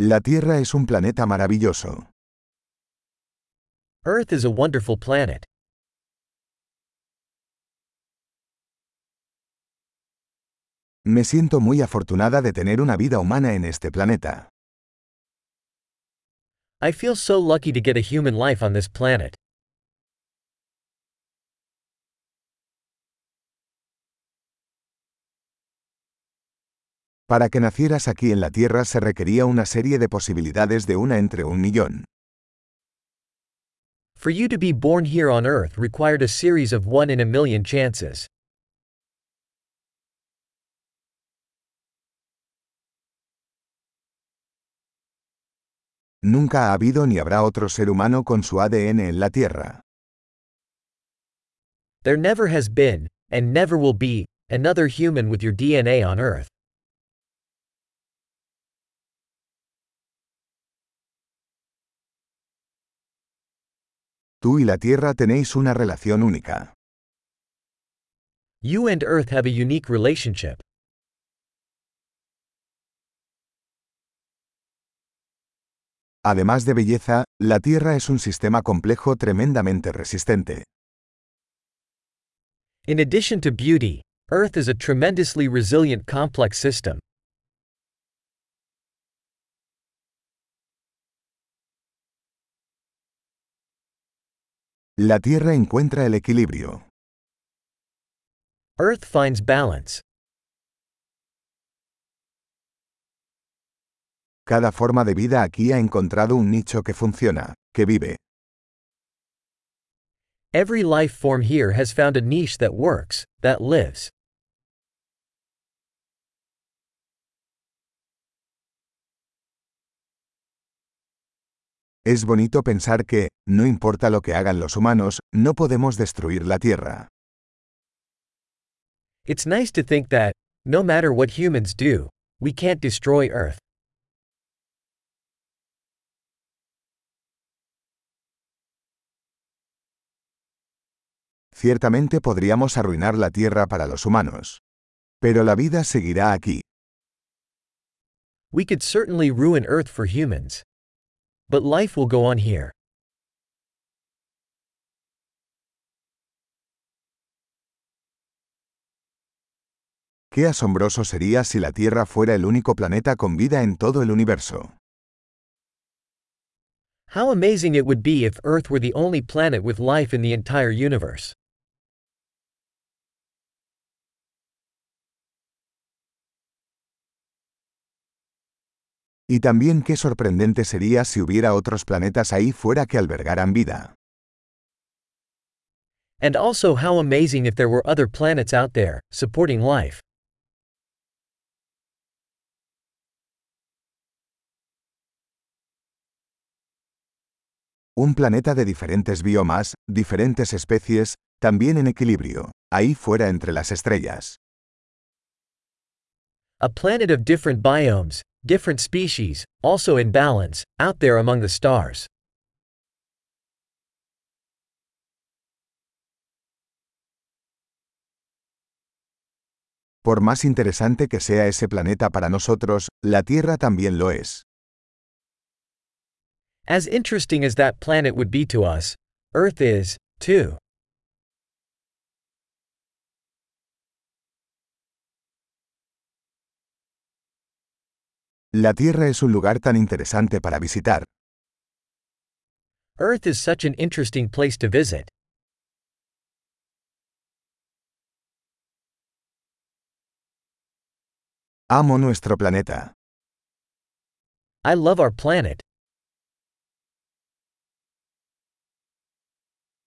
La Tierra es un planeta maravilloso. Earth is a wonderful planet. Me siento muy afortunada de tener una vida humana en este planeta. I feel so lucky to get a human life on this planet. Para que nacieras aquí en la Tierra se requería una serie de posibilidades de una entre un millón. For you to be born here on Earth required a series of one in a million chances. Nunca ha habido ni habrá otro ser humano con su ADN en la Tierra. There never has been, and never will be, another human with your DNA on Earth. Tú y la Tierra tenéis una relación única. You and Earth have a unique relationship. Además de belleza, la Tierra es un sistema complejo tremendamente resistente. In addition to beauty, Earth is a tremendously resilient complex system. La Tierra encuentra el equilibrio. Earth finds balance. Cada forma de vida aquí ha encontrado un nicho que funciona, que vive. Every life form here has found a niche that works, that lives. Es bonito pensar que, no importa lo que hagan los humanos, no podemos destruir la Tierra. It's nice to think that, no matter what humans do, we can't destroy Earth. Ciertamente podríamos arruinar la Tierra para los humanos. Pero la vida seguirá aquí. We could certainly ruin Earth for humans. But life will go on here. Qué asombroso sería si la Tierra fuera el único planeta con vida en todo el universo. How amazing it would be if Earth were the only planet with life in the entire universe. Y también qué sorprendente sería si hubiera otros planetas ahí fuera que albergaran vida. And also how amazing if there were other planets out there, supporting life. Un planeta de diferentes biomas, diferentes especies, también en equilibrio, ahí fuera entre las estrellas. A planet of different biomes, different species, also in balance, out there among the stars. Por más interesante que sea ese planeta para nosotros, la Tierra también lo es. As interesting as that planet would be to us, Earth is, too. La Tierra es un lugar tan interesante para visitar. Earth is such an interesting place to visit. Amo nuestro planeta. I love our planet.